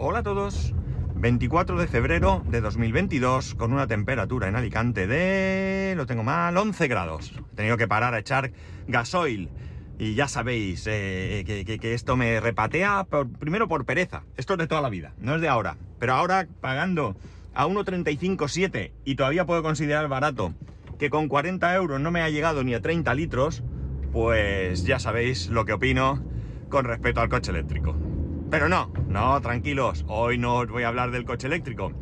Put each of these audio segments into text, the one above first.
Hola a todos. 24 de febrero de 2022 con una temperatura en Alicante de... lo tengo mal, 11 grados. He tenido que parar a echar gasoil. Y ya sabéis eh, que, esto me repatea primero por pereza. Esto es de toda la vida, no es de ahora. Pero ahora pagando a 1,35,7 y todavía puedo considerar barato que con 40 euros no me ha llegado ni a 30 litros, pues ya sabéis lo que opino con respecto al coche eléctrico. Pero no, no, tranquilos, hoy no os voy a hablar del coche eléctrico.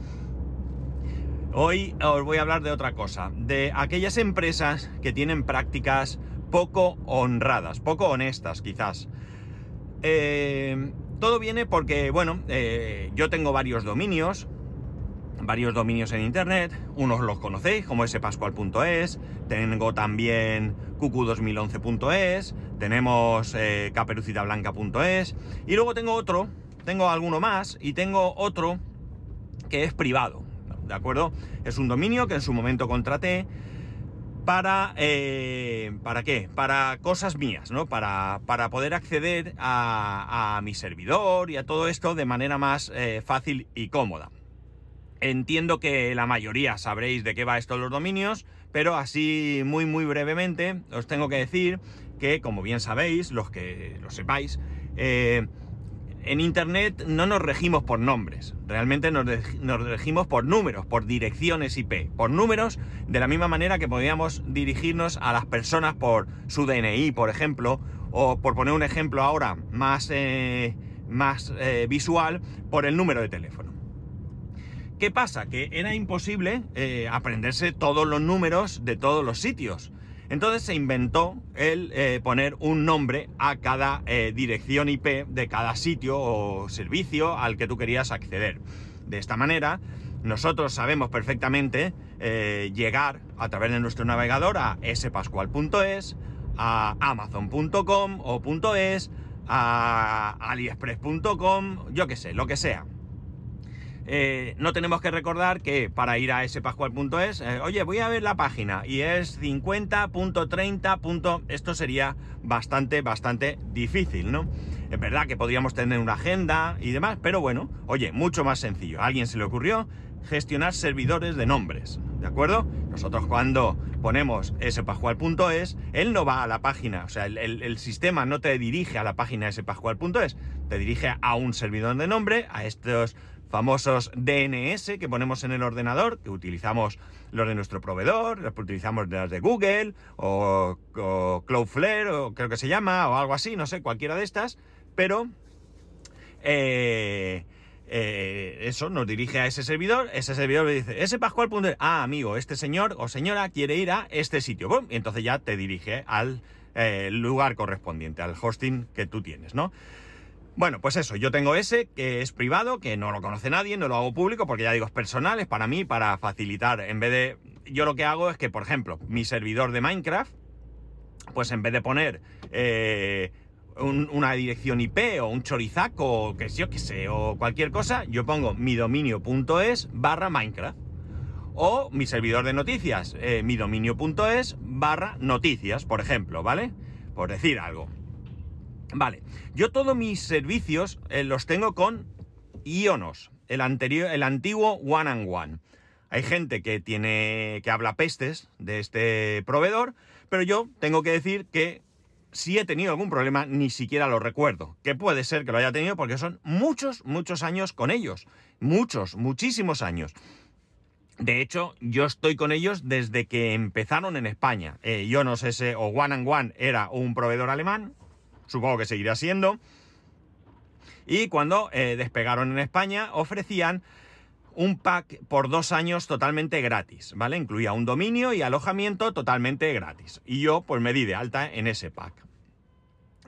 Hoy os voy a hablar de otra cosa, de aquellas empresas que tienen prácticas poco honradas, poco honestas quizás. Eh, todo viene porque, bueno, eh, yo tengo varios dominios, varios dominios en internet, unos los conocéis como spascual.es, tengo también cucu2011.es, tenemos eh, caperucitablanca.es y luego tengo otro, tengo alguno más y tengo otro que es privado, ¿de acuerdo? Es un dominio que en su momento contraté para... Eh, ¿Para qué? Para cosas mías, ¿no? Para, para poder acceder a, mi servidor y a todo esto de manera más eh, fácil y cómoda. Entiendo que la mayoría sabréis de qué va esto los dominios, pero así muy muy brevemente os tengo que decir que, como bien sabéis, los que lo sepáis, eh, en Internet no nos regimos por nombres, realmente nos, regimos por números, por direcciones IP, por números, de la misma manera que podríamos dirigirnos a las personas por su DNI, por ejemplo, o por poner un ejemplo ahora más, eh, más eh, visual, por el número de teléfono. ¿Qué pasa? Que era imposible eh, aprenderse todos los números de todos los sitios. Entonces se inventó el eh, poner un nombre a cada eh, dirección IP de cada sitio o servicio al que tú querías acceder. De esta manera, nosotros sabemos perfectamente llegar a través de nuestro navegador a spascual.es, a amazon.com o .es, a aliexpress.com, yo qué sé, lo que sea. Eh, no tenemos que recordar que para ir a ese pascual.es, eh, oye, voy a ver la página y es 50.30. Esto sería bastante, bastante difícil, ¿no? Es verdad que podríamos tener una agenda y demás, pero bueno, oye, mucho más sencillo. A alguien se le ocurrió gestionar servidores de nombres, ¿de acuerdo? Nosotros cuando ponemos spascual.es, él no va a la página, o sea, el, sistema no te dirige a la página spascual.es, te dirige a un servidor de nombre, a estos famosos DNS que ponemos en el ordenador, que utilizamos los de nuestro proveedor, los utilizamos los de Google o, Cloudflare o creo que se llama o algo así, no sé, cualquiera de estas, pero eh, eh, eso nos dirige a ese servidor, ese servidor le dice, ese Pascual. Ah, amigo, este señor o señora quiere ir a este sitio, y entonces ya te dirige al eh, lugar correspondiente, al hosting que tú tienes, ¿no? Bueno, pues eso, yo tengo ese que es privado, que no lo conoce nadie, no lo hago público porque ya digo, es personal, es para mí, para facilitar. En vez de. Yo lo que hago es que, por ejemplo, mi servidor de Minecraft, pues en vez de poner eh, una dirección IP o un chorizaco o que yo sé, o cualquier cosa, yo pongo mi dominio.es barra Minecraft. O mi servidor de noticias, eh, mi dominio.es barra noticias, por ejemplo, ¿vale? Por decir algo. Vale, yo todos mis servicios eh, los tengo con Ionos, el, anterior, el antiguo One and One. Hay gente que tiene que habla pestes de este proveedor, pero yo tengo que decir que si he tenido algún problema ni siquiera lo recuerdo. Que puede ser que lo haya tenido porque son muchos, muchos años con ellos. Muchos, muchísimos años. De hecho, yo estoy con ellos desde que empezaron en España. Eh, Ionos ese o One and One era un proveedor alemán, supongo que seguirá siendo. Y cuando eh, despegaron en España, ofrecían un pack por dos años totalmente gratis, ¿vale? Incluía un dominio y alojamiento totalmente gratis. Y yo, pues me di de alta en ese pack.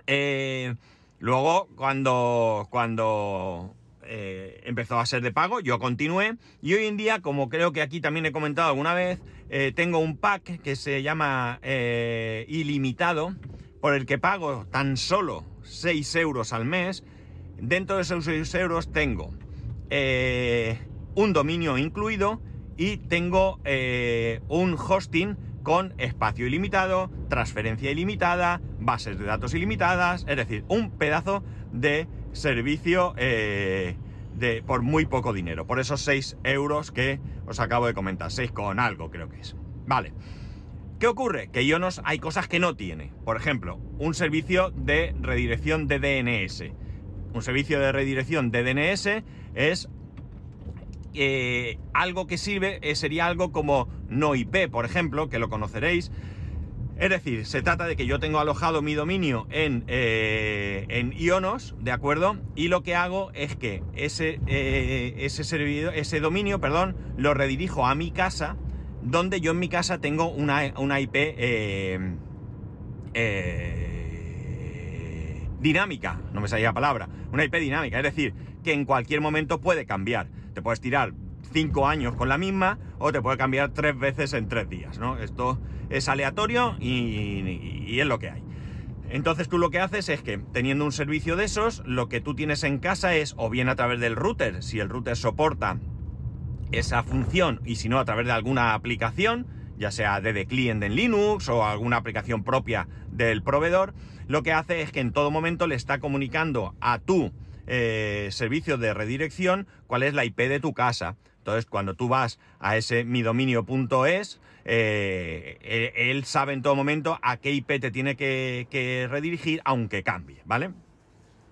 Eh, luego, cuando, cuando eh, empezó a ser de pago, yo continué. Y hoy en día, como creo que aquí también he comentado alguna vez, tengo un pack que se llama ilimitado por el que pago tan solo 6 euros al mes, dentro de esos 6 euros tengo eh, un dominio incluido y tengo eh, un hosting con espacio ilimitado, transferencia ilimitada, bases de datos ilimitadas, es decir, un pedazo de servicio eh, de, por muy poco dinero, por esos 6 euros que os acabo de comentar, 6 con algo creo que es. Vale. ¿Qué ocurre? Que Ionos hay cosas que no tiene. Por ejemplo, un servicio de redirección de DNS. Un servicio de redirección de DNS es eh, algo que sirve, eh, sería algo como no IP, por ejemplo, que lo conoceréis. Es decir, se trata de que yo tengo alojado mi dominio en, eh, en Ionos, ¿de acuerdo? Y lo que hago es que ese, ese, ese dominio, perdón, lo redirijo a mi casa donde yo en mi casa tengo una, IP eh, eh, dinámica, no me salía la palabra, una IP dinámica, es decir, que en cualquier momento puede cambiar. Te puedes tirar cinco años con la misma o te puede cambiar tres veces en tres días, ¿no? Esto es aleatorio y, y es lo que hay. Entonces tú lo que haces es que teniendo un servicio de esos, lo que tú tienes en casa es o bien a través del router, si el router soporta esa función y si no a través de alguna aplicación, ya sea de Client en Linux o alguna aplicación propia del proveedor, lo que hace es que en todo momento le está comunicando a tu eh, servicio de redirección cuál es la IP de tu casa. Entonces, cuando tú vas a ese midominio.es, eh, él sabe en todo momento a qué IP te tiene que, que, redirigir, aunque cambie, ¿vale?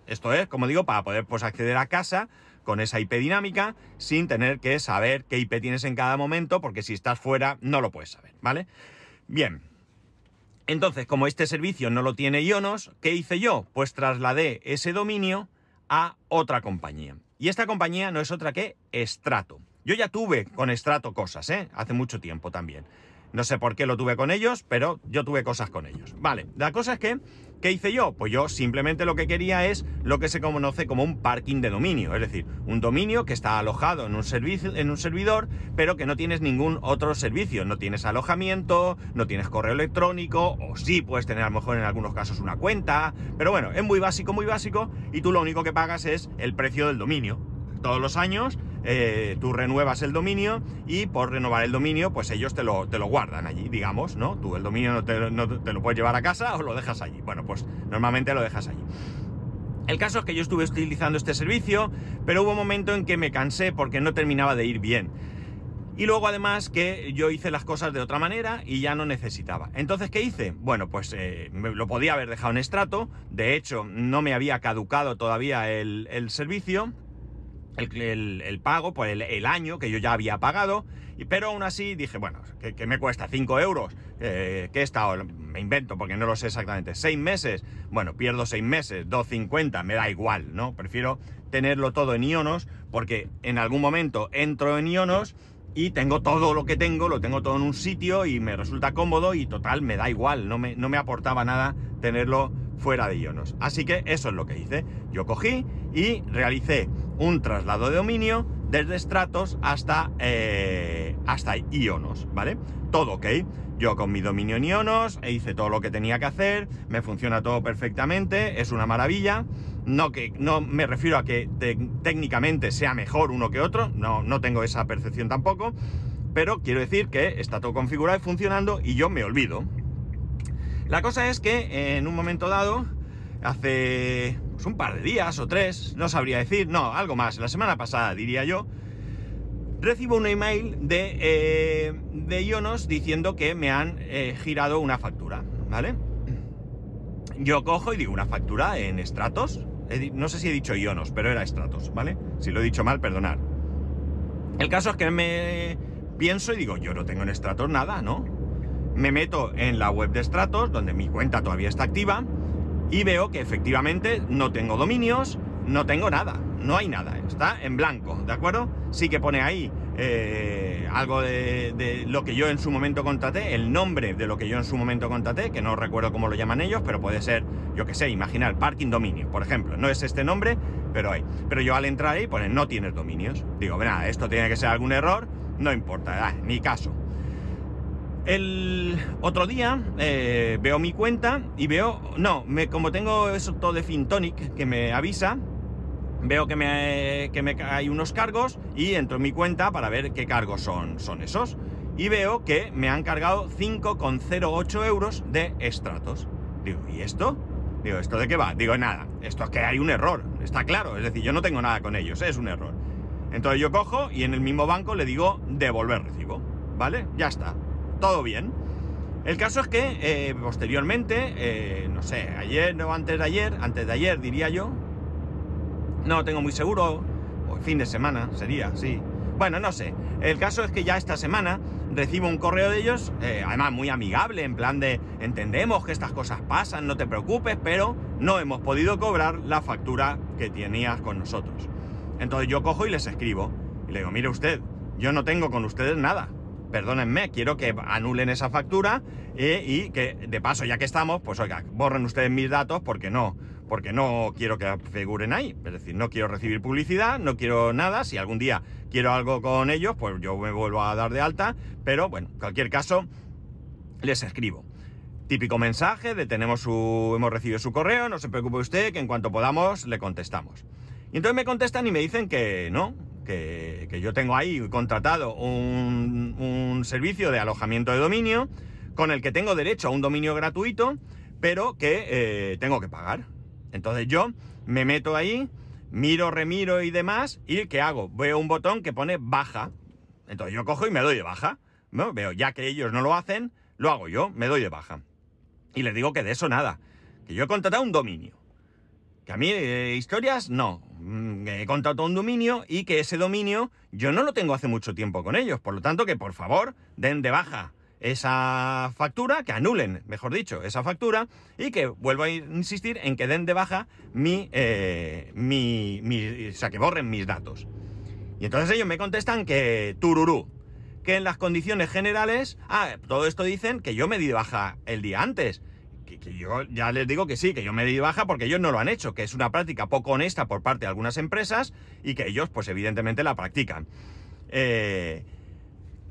Esto es, como digo, para poder pues, acceder a casa con esa IP dinámica sin tener que saber qué IP tienes en cada momento, porque si estás fuera no lo puedes saber, ¿vale? Bien. Entonces, como este servicio no lo tiene Ionos, ¿qué hice yo? Pues trasladé ese dominio a otra compañía. Y esta compañía no es otra que Strato. Yo ya tuve con Strato cosas, ¿eh? Hace mucho tiempo también. No sé por qué lo tuve con ellos, pero yo tuve cosas con ellos. Vale, la cosa es que, ¿qué hice yo? Pues yo simplemente lo que quería es lo que se conoce como un parking de dominio, es decir, un dominio que está alojado en un, servicio, en un servidor, pero que no tienes ningún otro servicio. No tienes alojamiento, no tienes correo electrónico, o sí puedes tener a lo mejor en algunos casos una cuenta, pero bueno, es muy básico, muy básico, y tú lo único que pagas es el precio del dominio. Todos los años eh, tú renuevas el dominio y por renovar el dominio, pues ellos te lo, te lo guardan allí, digamos, ¿no? Tú el dominio no te, lo puedes llevar a casa o lo dejas allí. Bueno, pues normalmente lo dejas allí. El caso es que yo estuve utilizando este servicio, pero hubo un momento en que me cansé porque no terminaba de ir bien. Y luego además que yo hice las cosas de otra manera y ya no necesitaba. Entonces, ¿qué hice? Bueno, pues eh, lo podía haber dejado en estrato. De hecho, no me había caducado todavía el, el servicio el, pago por el, año que yo ya había pagado, pero aún así dije, bueno, que, me cuesta 5 euros, eh, que he estado, me invento porque no lo sé exactamente, 6 meses, bueno, pierdo 6 meses, 2.50, me da igual, ¿no? Prefiero tenerlo todo en ionos porque en algún momento entro en ionos y tengo todo lo que tengo, lo tengo todo en un sitio y me resulta cómodo y total, me da igual, no me, no me aportaba nada tenerlo fuera de Ionos. Así que eso es lo que hice. Yo cogí y realicé un traslado de dominio desde Stratos hasta, eh, hasta Ionos, ¿vale? Todo ok. Yo con mi dominio en Ionos hice todo lo que tenía que hacer, me funciona todo perfectamente, es una maravilla. No, que, no me refiero a que técnicamente sea mejor uno que otro, no, no tengo esa percepción tampoco, pero quiero decir que está todo configurado y funcionando y yo me olvido. La cosa es que en un momento dado, hace pues, un par de días o tres, no sabría decir, no, algo más, la semana pasada diría yo, recibo un email de, eh, de Ionos diciendo que me han eh, girado una factura, ¿vale? Yo cojo y digo, ¿una factura en Stratos? No sé si he dicho Ionos, pero era Stratos, ¿vale? Si lo he dicho mal, perdonad. El caso es que me pienso y digo, yo no tengo en Stratos nada, ¿no? me meto en la web de Stratos, donde mi cuenta todavía está activa, y veo que efectivamente no tengo dominios, no tengo nada, no hay nada, está en blanco, ¿de acuerdo? Sí que pone ahí eh, algo de, lo que yo en su momento contraté, el nombre de lo que yo en su momento contraté, que no recuerdo cómo lo llaman ellos, pero puede ser, yo que sé, imaginar parking dominio, por ejemplo. No es este nombre, pero hay. Pero yo al entrar ahí pone no tienes dominios. Digo, nada, esto tiene que ser algún error, no importa, ni caso. El otro día eh, veo mi cuenta y veo, no, me, como tengo eso todo de Fintonic que me avisa, veo que me, que me hay unos cargos y entro en mi cuenta para ver qué cargos son, son esos. Y veo que me han cargado 5,08 euros de estratos. Digo, ¿y esto? Digo, ¿esto de qué va? Digo, nada, esto es que hay un error, está claro, es decir, yo no tengo nada con ellos, es un error. Entonces yo cojo y en el mismo banco le digo devolver recibo, ¿vale? Ya está, todo bien. El caso es que eh, posteriormente, eh, no sé, ayer o antes de ayer, antes de ayer diría yo, no tengo muy seguro, o fin de semana sería, sí. Bueno, no sé. El caso es que ya esta semana recibo un correo de ellos, eh, además muy amigable, en plan de entendemos que estas cosas pasan, no te preocupes, pero no hemos podido cobrar la factura que tenías con nosotros. Entonces yo cojo y les escribo y le digo, mire usted, yo no tengo con ustedes nada. Perdónenme, quiero que anulen esa factura eh, y que de paso, ya que estamos, pues oiga, borren ustedes mis datos porque no, porque no quiero que figuren ahí. Es decir, no quiero recibir publicidad, no quiero nada. Si algún día quiero algo con ellos, pues yo me vuelvo a dar de alta. Pero bueno, en cualquier caso, les escribo. Típico mensaje de tenemos su, hemos recibido su correo, no se preocupe usted, que en cuanto podamos le contestamos. Y entonces me contestan y me dicen que no, que, yo tengo ahí contratado un, servicio de alojamiento de dominio con el que tengo derecho a un dominio gratuito, pero que eh, tengo que pagar. Entonces yo me meto ahí, miro, remiro y demás, y ¿qué hago? Veo un botón que pone baja. Entonces yo cojo y me doy de baja. ¿no? Veo, ya que ellos no lo hacen, lo hago yo, me doy de baja. Y les digo que de eso nada, que yo he contratado un dominio. Que a mí eh, historias no. Mm, he contratado un dominio y que ese dominio yo no lo tengo hace mucho tiempo con ellos. Por lo tanto, que por favor den de baja esa factura, que anulen, mejor dicho, esa factura y que vuelvo a insistir en que den de baja mi, eh, mi, mi, o sea, que borren mis datos. Y entonces ellos me contestan que tururú, que en las condiciones generales, ah, todo esto dicen que yo me di de baja el día antes. Que, yo ya les digo que sí, que yo me di baja porque ellos no lo han hecho, que es una práctica poco honesta por parte de algunas empresas y que ellos, pues evidentemente, la practican. Eh,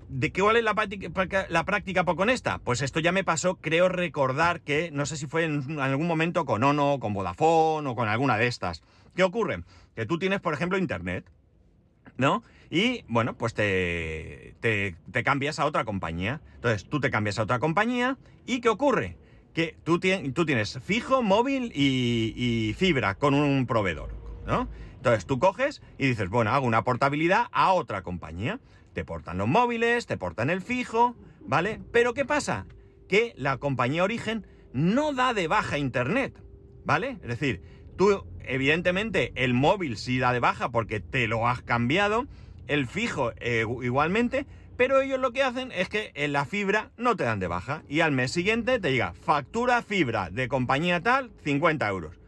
¿De qué es la práctica, la práctica poco honesta? Pues esto ya me pasó, creo recordar que, no sé si fue en algún momento con Ono, con Vodafone o con alguna de estas. ¿Qué ocurre? Que tú tienes, por ejemplo, Internet, ¿no? Y, bueno, pues te, te, te cambias a otra compañía. Entonces, tú te cambias a otra compañía y ¿qué ocurre? Que tú, tienes fijo, móvil y, y fibra con un proveedor, ¿no? Entonces tú coges y dices, bueno, hago una portabilidad a otra compañía. Te portan los móviles, te portan el fijo, ¿vale? Pero ¿qué pasa? Que la compañía origen no da de baja internet, ¿vale? Es decir, tú, evidentemente, el móvil sí da de baja porque te lo has cambiado, el fijo eh, igualmente, pero ellos lo que hacen es que en la fibra no te dan de baja y al mes siguiente te llega factura fibra de compañía tal, 50 euros.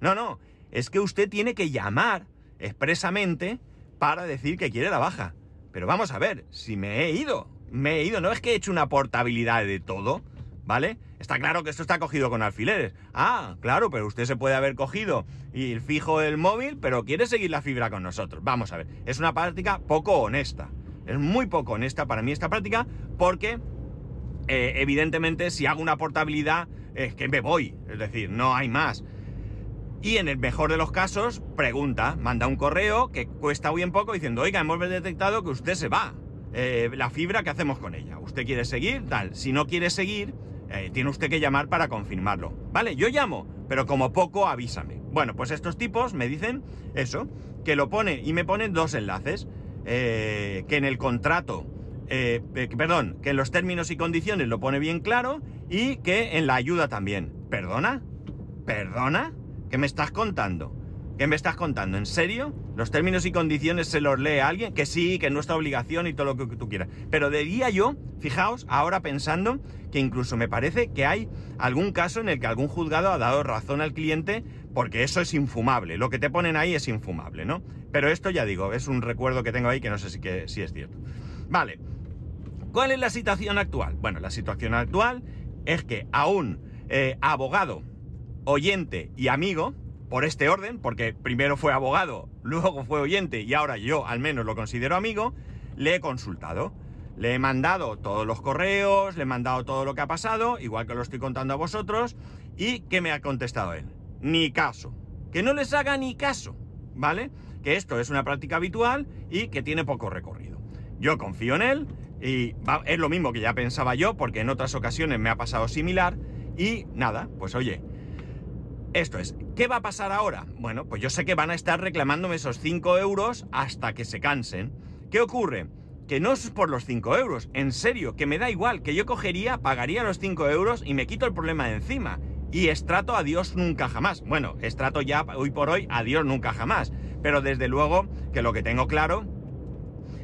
No, no, es que usted tiene que llamar expresamente para decir que quiere la baja. Pero vamos a ver, si me he ido, me he ido, no es que he hecho una portabilidad de todo, ¿vale? Está claro que esto está cogido con alfileres. Ah, claro, pero usted se puede haber cogido y fijo el móvil, pero quiere seguir la fibra con nosotros. Vamos a ver, es una práctica poco honesta. Es muy poco honesta para mí esta práctica porque, eh, evidentemente, si hago una portabilidad, es que me voy. Es decir, no hay más. Y en el mejor de los casos, pregunta, manda un correo que cuesta bien poco diciendo, oiga, hemos detectado que usted se va. Eh, la fibra, ¿qué hacemos con ella? ¿Usted quiere seguir? Tal. Si no quiere seguir, eh, tiene usted que llamar para confirmarlo. Vale, yo llamo, pero como poco avísame. Bueno, pues estos tipos me dicen eso, que lo pone y me ponen dos enlaces. Eh, que en el contrato, perdón, que en los términos y condiciones lo pone bien claro y que en la ayuda también. ¿Perdona? ¿Perdona? ¿Qué me estás contando? ¿Qué me estás contando? ¿En serio? ¿Los términos y condiciones se los lee alguien? Que sí, que es nuestra obligación y todo lo que tú quieras. Pero diría yo, fijaos, ahora pensando que incluso me parece que hay algún caso en el que algún juzgado ha dado razón al cliente porque eso es infumable. Lo que te ponen ahí es infumable, ¿no? Pero esto ya digo, es un recuerdo que tengo ahí que no sé si, que, es cierto. Vale. ¿Cuál es la situación actual? Bueno, la situación actual es que a un eh, abogado oyente y amigo, por este orden, porque primero fue abogado, luego fue oyente y ahora yo al menos lo considero amigo, le he consultado. Le he mandado todos los correos, le he mandado todo lo que ha pasado, igual que lo estoy contando a vosotros, y que me ha contestado él. Ni caso. Que no les haga ni caso, ¿vale? Que esto es una práctica habitual y que tiene poco recorrido. Yo confío en él y es lo mismo que ya pensaba yo, porque en otras ocasiones me ha pasado similar, y nada, pues oye, Esto es, ¿qué va a pasar ahora? Bueno, pues yo sé que van a estar reclamándome esos 5 euros hasta que se cansen. ¿Qué ocurre? Que no es por los 5 euros, en serio, que me da igual, que yo cogería, pagaría los 5 euros y me quito el problema de encima. Y estrato adiós nunca jamás. Bueno, estrato ya hoy por hoy adiós nunca jamás. Pero desde luego que lo que tengo claro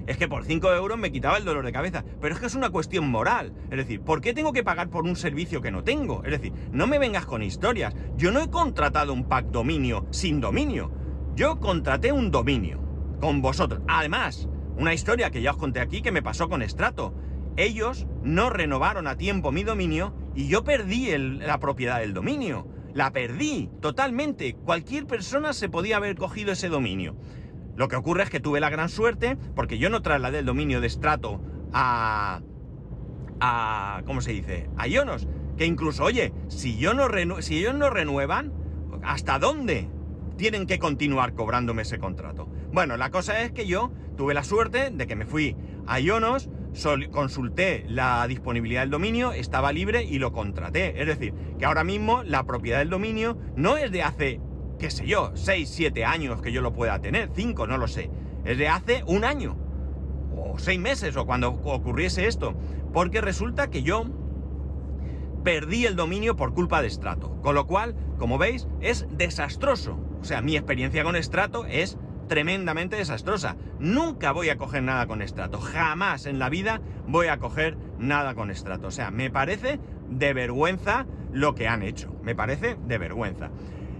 es que por 5 euros me quitaba el dolor de cabeza. Pero es que es una cuestión moral. Es decir, ¿por qué tengo que pagar por un servicio que no tengo? Es decir, no me vengas con historias. Yo no he contratado un pack dominio sin dominio. Yo contraté un dominio con vosotros. Además, una historia que ya os conté aquí que me pasó con Strato. Ellos no renovaron a tiempo mi dominio y yo perdí la propiedad del dominio. La perdí totalmente. Cualquier persona se podía haber cogido ese dominio. Lo que ocurre es que tuve la gran suerte porque yo no trasladé el dominio de Strato a... a ¿Cómo se dice? A Ionos. Que incluso, oye, si, yo no si ellos no renuevan, ¿hasta dónde tienen que continuar cobrándome ese contrato? Bueno, la cosa es que yo tuve la suerte de que me fui a Ionos, consulté la disponibilidad del dominio, estaba libre y lo contraté. Es decir, que ahora mismo la propiedad del dominio no es de hace, qué sé yo, 6, 7 años que yo lo pueda tener, 5, no lo sé. Es de hace un año, o 6 meses, o cuando ocurriese esto. Porque resulta que yo perdí el dominio por culpa de Strato. Con lo cual, como veis, es desastroso. O sea, mi experiencia con Strato es tremendamente desastrosa. Nunca voy a coger nada con estrato. Jamás en la vida voy a coger nada con estrato. O sea, me parece de vergüenza lo que han hecho. Me parece de vergüenza.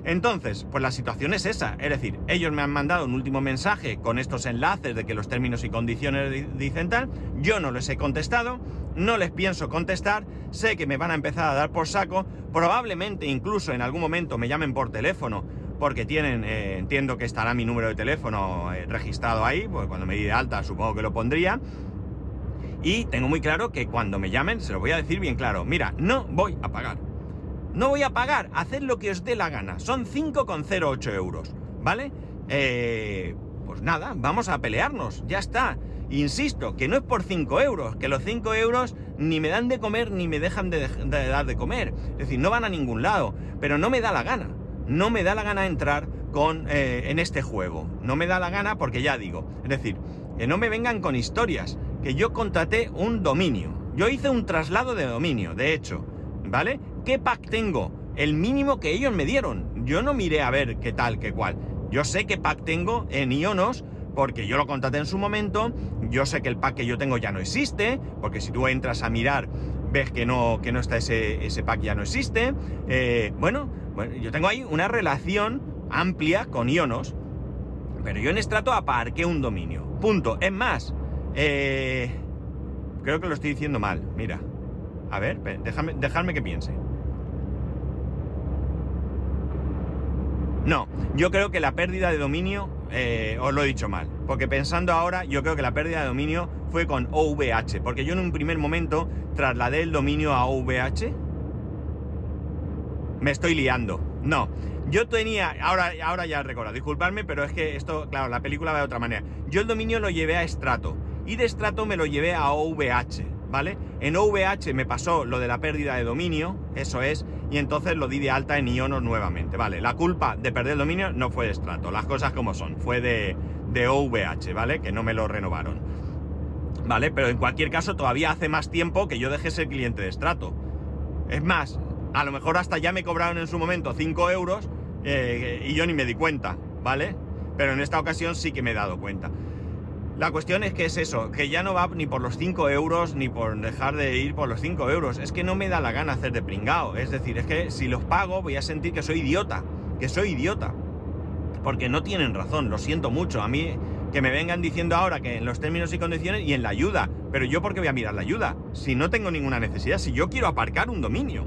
Entonces, pues la situación es esa. Es decir, ellos me han mandado un último mensaje con estos enlaces de que los términos y condiciones dicen tal. Yo no les he contestado. No les pienso contestar. Sé que me van a empezar a dar por saco. Probablemente incluso en algún momento me llamen por teléfono porque tienen, eh, entiendo que estará mi número de teléfono eh, registrado ahí, pues cuando me di de alta supongo que lo pondría. Y tengo muy claro que cuando me llamen se lo voy a decir bien claro, mira, no voy a pagar. No voy a pagar, haced lo que os dé la gana. Son 5,08 euros, ¿vale? Eh, pues nada, vamos a pelearnos, ya está. Insisto, que no es por 5 euros, que los 5 euros ni me dan de comer ni me dejan de, de dar de comer. Es decir, no van a ningún lado, pero no me da la gana no me da la gana entrar con, eh, en este juego. No me da la gana porque ya digo, es decir, que no me vengan con historias, que yo contraté un dominio. Yo hice un traslado de dominio, de hecho, ¿vale? ¿Qué pack tengo? El mínimo que ellos me dieron. Yo no miré a ver qué tal, qué cual. Yo sé qué pack tengo en Ionos porque yo lo contraté en su momento. Yo sé que el pack que yo tengo ya no existe, porque si tú entras a mirar ves que no, que no está ese, ese pack, ya no existe. Eh, bueno, bueno, yo tengo ahí una relación amplia con Ionos, pero yo en estrato aparqué un dominio. Punto. Es más, eh, creo que lo estoy diciendo mal. Mira, a ver, déjame, dejadme que piense. No, yo creo que la pérdida de dominio, eh, os lo he dicho mal, porque pensando ahora, yo creo que la pérdida de dominio fue con OVH, porque yo en un primer momento trasladé el dominio a OVH. Me estoy liando. No, yo tenía, ahora, ahora ya recuerdo, disculpadme, pero es que esto, claro, la película va de otra manera. Yo el dominio lo llevé a Strato y de Strato me lo llevé a OVH, ¿vale? En OVH me pasó lo de la pérdida de dominio, eso es, y entonces lo di de alta en Ionos nuevamente, ¿vale? La culpa de perder el dominio no fue de Strato, las cosas como son, fue de, de OVH, ¿vale? Que no me lo renovaron. ¿Vale? Pero en cualquier caso todavía hace más tiempo que yo dejé ser cliente de Strato. Es más, a lo mejor hasta ya me cobraron en su momento 5 euros eh, y yo ni me di cuenta, ¿vale? Pero en esta ocasión sí que me he dado cuenta. La cuestión es que es eso, que ya no va ni por los 5 euros ni por dejar de ir por los 5 euros. Es que no me da la gana hacer de pringao. Es decir, es que si los pago voy a sentir que soy idiota. Que soy idiota. Porque no tienen razón, lo siento mucho. A mí que me vengan diciendo ahora que en los términos y condiciones y en la ayuda. Pero yo por qué voy a mirar la ayuda? Si no tengo ninguna necesidad, si yo quiero aparcar un dominio.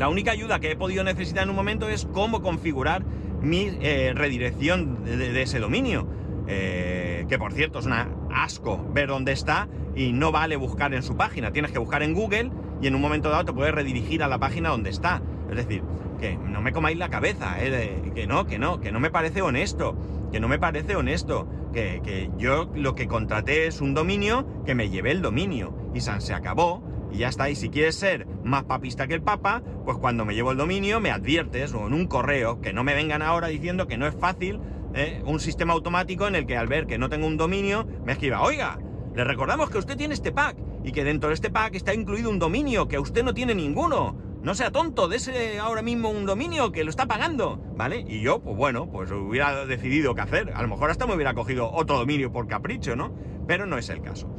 La única ayuda que he podido necesitar en un momento es cómo configurar mi eh, redirección de ese dominio. Eh, que por cierto es un asco ver dónde está y no vale buscar en su página, tienes que buscar en Google y en un momento dado te puedes redirigir a la página donde está. Es decir, que no me comáis la cabeza, eh, que no, que no, que no me parece honesto, que no me parece honesto, que, yo lo que contraté es un dominio que me llevé el dominio y San se acabó Y ya está. Y si quieres ser más papista que el Papa, pues cuando me llevo el dominio me adviertes o en un correo que no me vengan ahora diciendo que no es fácil ¿eh? un sistema automático en el que al ver que no tengo un dominio me escriba, oiga, le recordamos que usted tiene este pack y que dentro de este pack está incluido un dominio que usted no tiene ninguno. No sea tonto, dese ahora mismo un dominio que lo está pagando, ¿vale? Y yo, pues bueno, pues hubiera decidido qué hacer. A lo mejor hasta me hubiera cogido otro dominio por capricho, ¿no? Pero no es el caso.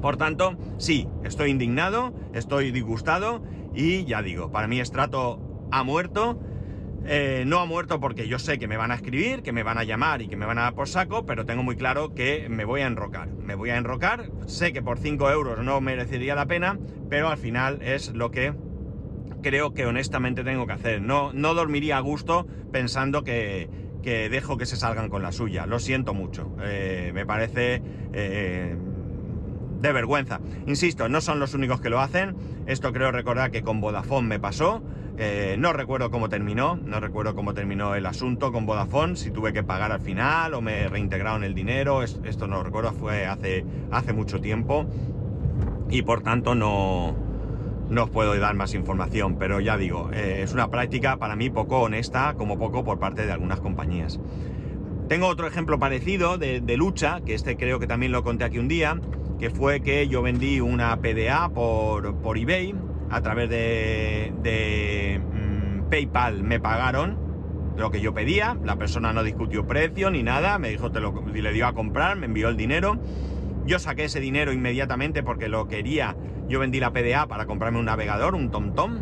Por tanto, sí, estoy indignado, estoy disgustado y ya digo, para mí Estrato ha muerto. Eh, no ha muerto porque yo sé que me van a escribir, que me van a llamar y que me van a dar por saco, pero tengo muy claro que me voy a enrocar. Me voy a enrocar, sé que por 5 euros no merecería la pena, pero al final es lo que creo que honestamente tengo que hacer. No, no dormiría a gusto pensando que, dejo que se salgan con la suya. Lo siento mucho. Eh, me parece eh, de vergüenza. Insisto, no son los únicos que lo hacen. Esto creo recordar que con Vodafone me pasó. Eh, no recuerdo cómo terminó, no recuerdo cómo terminó el asunto con Vodafone, si tuve que pagar al final o me reintegraron el dinero, esto no recuerdo, fue hace, hace mucho tiempo y por tanto no, no os puedo dar más información, pero ya digo, eh, es una práctica para mí poco honesta, como poco por parte de algunas compañías. Tengo otro ejemplo parecido de, lucha, que este creo que también lo conté aquí un día, que fue que yo vendí una PDA por, por eBay. A través de, mm, PayPal me pagaron lo que yo pedía, la persona no discutió precio ni nada, me dijo, te le dio a comprar, me envió el dinero, yo saqué ese dinero inmediatamente porque lo quería, yo vendí la PDA para comprarme un navegador, un TomTom,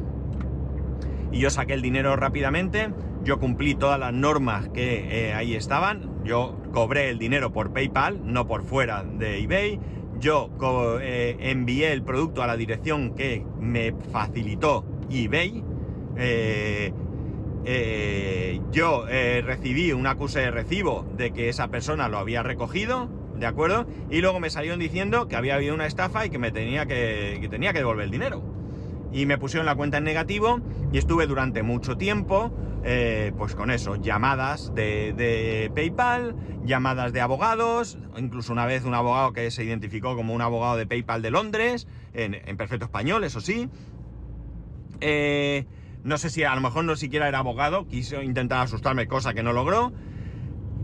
y yo saqué el dinero rápidamente, yo cumplí todas las normas que eh, ahí estaban, yo cobré el dinero por PayPal, no por fuera de eBay, yo eh, envié el producto a la dirección que me facilitó eBay. Eh, eh, yo recibí un acuse de recibo de que esa persona lo había recogido, ¿de acuerdo? Y luego me salieron diciendo que había habido una estafa y que me tenía que, tenía que devolver el dinero. Y me pusieron la cuenta en negativo y estuve durante mucho tiempo eh, pues con eso, llamadas de, PayPal, llamadas de abogados, incluso una vez un abogado que se identificó como un abogado de PayPal de Londres, en, perfecto español, eso sí. Eh, no sé si a lo mejor no siquiera era abogado, quiso intentar asustarme, cosa que no logró.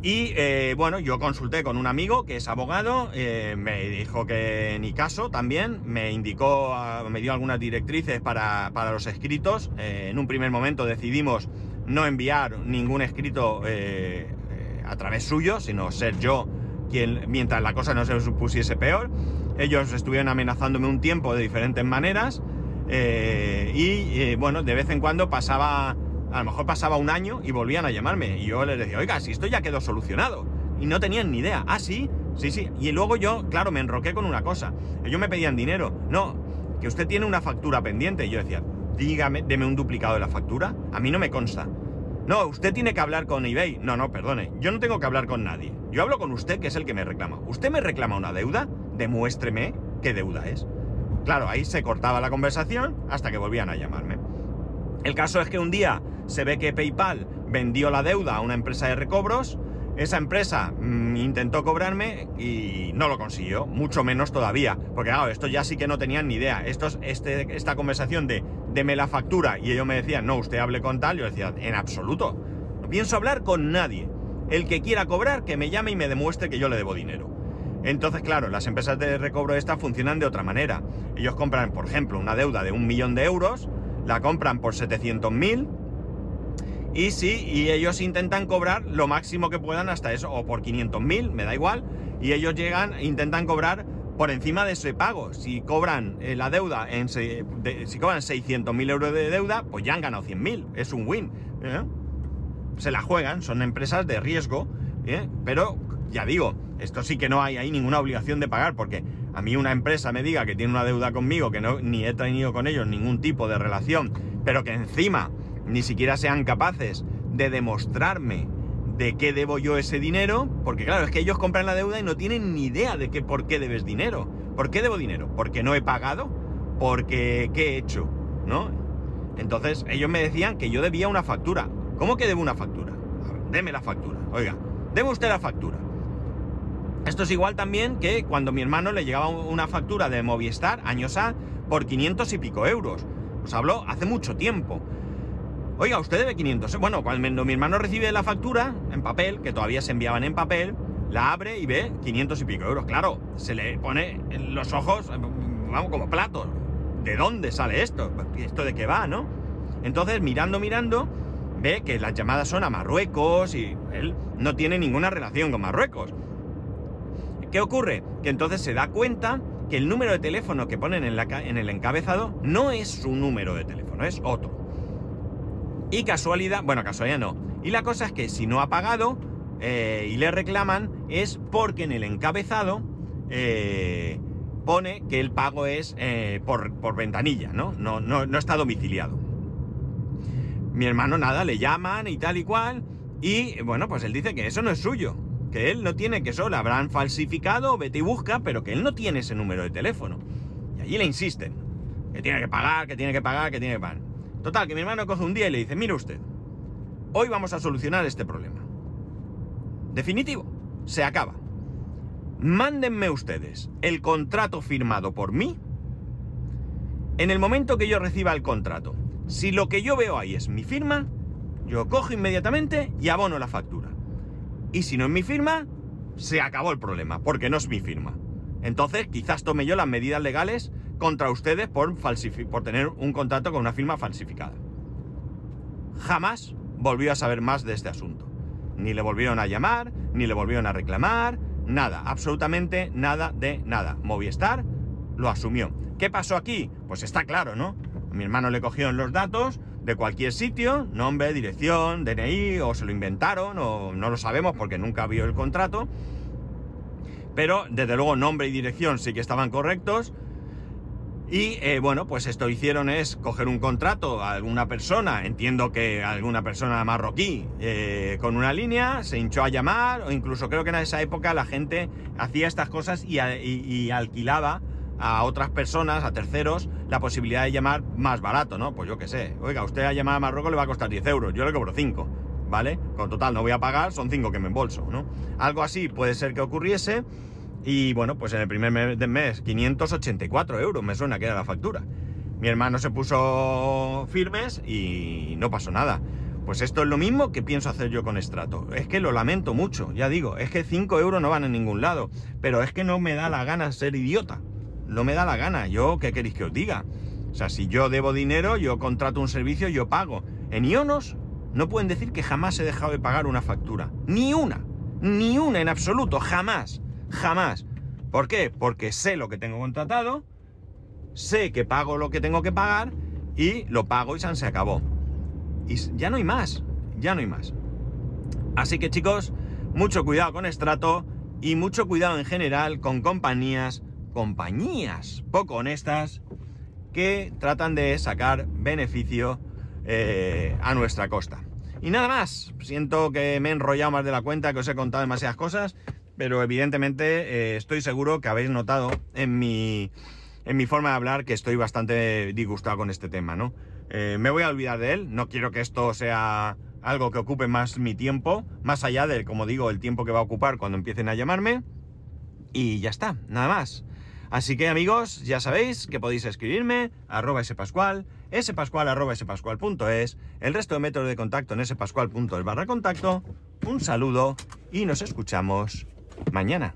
Y eh, bueno, yo consulté con un amigo que es abogado, me dijo que ni caso también, me indicó, me dio algunas directrices para, para los escritos. en un primer momento decidimos no enviar ningún escrito eh, eh, a través suyo, sino ser yo quien, mientras la cosa no se pusiese peor. Ellos estuvieron amenazándome un tiempo de diferentes maneras eh, y bueno, de vez en cuando pasaba, a lo mejor pasaba un año y volvían a llamarme y yo les decía, oiga, si esto ya quedó solucionado y no tenían ni idea. Ah, sí, sí, sí. Y luego yo, claro, me enroqué con una cosa. Ellos me pedían dinero. No, que usted tiene una factura pendiente. Y yo decía, dígame, deme un duplicado de la factura. A mí no me consta. No, usted tiene que hablar con eBay. No, no, perdone. Yo no tengo que hablar con nadie. Yo hablo con usted, que es el que me reclama. ¿Usted me reclama una deuda? Demuéstreme qué deuda es. Claro, ahí se cortaba la conversación hasta que volvían a llamarme. El caso es que un día se ve que PayPal vendió la deuda a una empresa de recobros esa empresa mm, intentó cobrarme y no lo consiguió, mucho menos todavía, porque claro, esto ya sí que no tenían ni idea. Esto, este, esta conversación de deme la factura y ellos me decían, no, usted hable con tal, yo decía, en absoluto, no pienso hablar con nadie. El que quiera cobrar, que me llame y me demuestre que yo le debo dinero. Entonces, claro, las empresas de recobro esta funcionan de otra manera. Ellos compran, por ejemplo, una deuda de un millón de euros, la compran por 700.000 y sí, y ellos intentan cobrar lo máximo que puedan hasta eso, o por 500.000, me da igual, y ellos llegan, intentan cobrar por encima de ese pago. Si cobran eh, la deuda, en si cobran 600.000 euros de deuda, pues ya han ganado 100.000, es un win. ¿eh? Se la juegan, son empresas de riesgo, ¿eh? pero ya digo, esto sí que no hay ahí ninguna obligación de pagar, porque a mí una empresa me diga que tiene una deuda conmigo, que no, ni he tenido con ellos ningún tipo de relación, pero que encima ni siquiera sean capaces de demostrarme de qué debo yo ese dinero, porque claro, es que ellos compran la deuda y no tienen ni idea de qué, por qué debes dinero. ¿Por qué debo dinero? ¿Porque no he pagado? ¿Porque qué he hecho? ¿No? Entonces ellos me decían que yo debía una factura. ¿Cómo que debo una factura? A ver, deme la factura. Oiga, deme usted la factura. Esto es igual también que cuando mi hermano le llegaba una factura de Movistar, años A, por 500 y pico euros. Os hablo hace mucho tiempo. Oiga, usted debe 500. Bueno, cuando mi hermano recibe la factura en papel, que todavía se enviaban en papel, la abre y ve 500 y pico euros. Claro, se le pone en los ojos, vamos, como platos. ¿De dónde sale esto? ¿Esto de qué va, no? Entonces, mirando, mirando, ve que las llamadas son a Marruecos y él no tiene ninguna relación con Marruecos. ¿Qué ocurre? Que entonces se da cuenta que el número de teléfono que ponen en, en el encabezado no es su número de teléfono, es otro. Y casualidad, bueno, casualidad no. Y la cosa es que si no ha pagado eh, y le reclaman es porque en el encabezado eh, pone que el pago es eh, por, por, ventanilla, ¿no? No, ¿no? no está domiciliado. Mi hermano nada, le llaman y tal y cual. Y bueno, pues él dice que eso no es suyo. Que él no tiene, que eso lo habrán falsificado, vete y busca, pero que él no tiene ese número de teléfono. Y allí le insisten. Que tiene que pagar, que tiene que pagar, que tiene que pagar. Total, que mi hermano coge un día y le dice, mire usted, hoy vamos a solucionar este problema. Definitivo, se acaba. Mándenme ustedes el contrato firmado por mí. En el momento que yo reciba el contrato, si lo que yo veo ahí es mi firma, yo cojo inmediatamente y abono la factura. Y si no es mi firma, se acabó el problema, porque no es mi firma. Entonces, quizás tome yo las medidas legales contra ustedes por, por tener un contrato con una firma falsificada. Jamás volvió a saber más de este asunto. Ni le volvieron a llamar, ni le volvieron a reclamar, nada, absolutamente nada de nada. Movistar lo asumió. ¿Qué pasó aquí? Pues está claro, ¿no? A mi hermano le cogieron los datos de cualquier sitio, nombre, dirección, DNI, o se lo inventaron, o no lo sabemos porque nunca vio el contrato. Pero desde luego nombre y dirección sí que estaban correctos. Y eh, bueno, pues esto hicieron es coger un contrato a alguna persona, entiendo que alguna persona marroquí, eh, con una línea, se hinchó a llamar, o incluso creo que en esa época la gente hacía estas cosas y, alquilaba a otras personas, a terceros, la posibilidad de llamar más barato, ¿no? Pues yo qué sé, oiga, usted a llamar a Marruecos le va a costar 10 euros, yo le cobro 5, ¿vale? Con total, no voy a pagar, son 5 que me embolso, ¿no? Algo así puede ser que ocurriese. Y bueno, pues en el primer mes del mes, 584 euros me suena que era la factura. Mi hermano se puso firmes y no pasó nada. Pues esto es lo mismo que pienso hacer yo con Estrato. Es que lo lamento mucho, ya digo, es que 5 euros no van a ningún lado. Pero es que no me da la gana ser idiota. No me da la gana. Yo, ¿qué queréis que os diga? O sea, si yo debo dinero, yo contrato un servicio, yo pago. En Ionos no pueden decir que jamás he dejado de pagar una factura. Ni una. Ni una en absoluto, jamás. Jamás. ¿Por qué? Porque sé lo que tengo contratado, sé que pago lo que tengo que pagar y lo pago y se acabó. Y ya no hay más, ya no hay más. Así que chicos, mucho cuidado con Estrato y mucho cuidado en general con compañías, compañías poco honestas que tratan de sacar beneficio eh, a nuestra costa. Y nada más, siento que me he enrollado más de la cuenta, que os he contado demasiadas cosas, pero evidentemente eh, estoy seguro que habéis notado en mi, en mi forma de hablar que estoy bastante disgustado con este tema, ¿no? Eh, me voy a olvidar de él, no quiero que esto sea algo que ocupe más mi tiempo, más allá de, como digo, el tiempo que va a ocupar cuando empiecen a llamarme. Y ya está, nada más. Así que amigos, ya sabéis que podéis escribirme arroba spascual, spascual arroba spascual.es, el resto de métodos de contacto en spascual.es barra contacto. Un saludo y nos escuchamos mañana.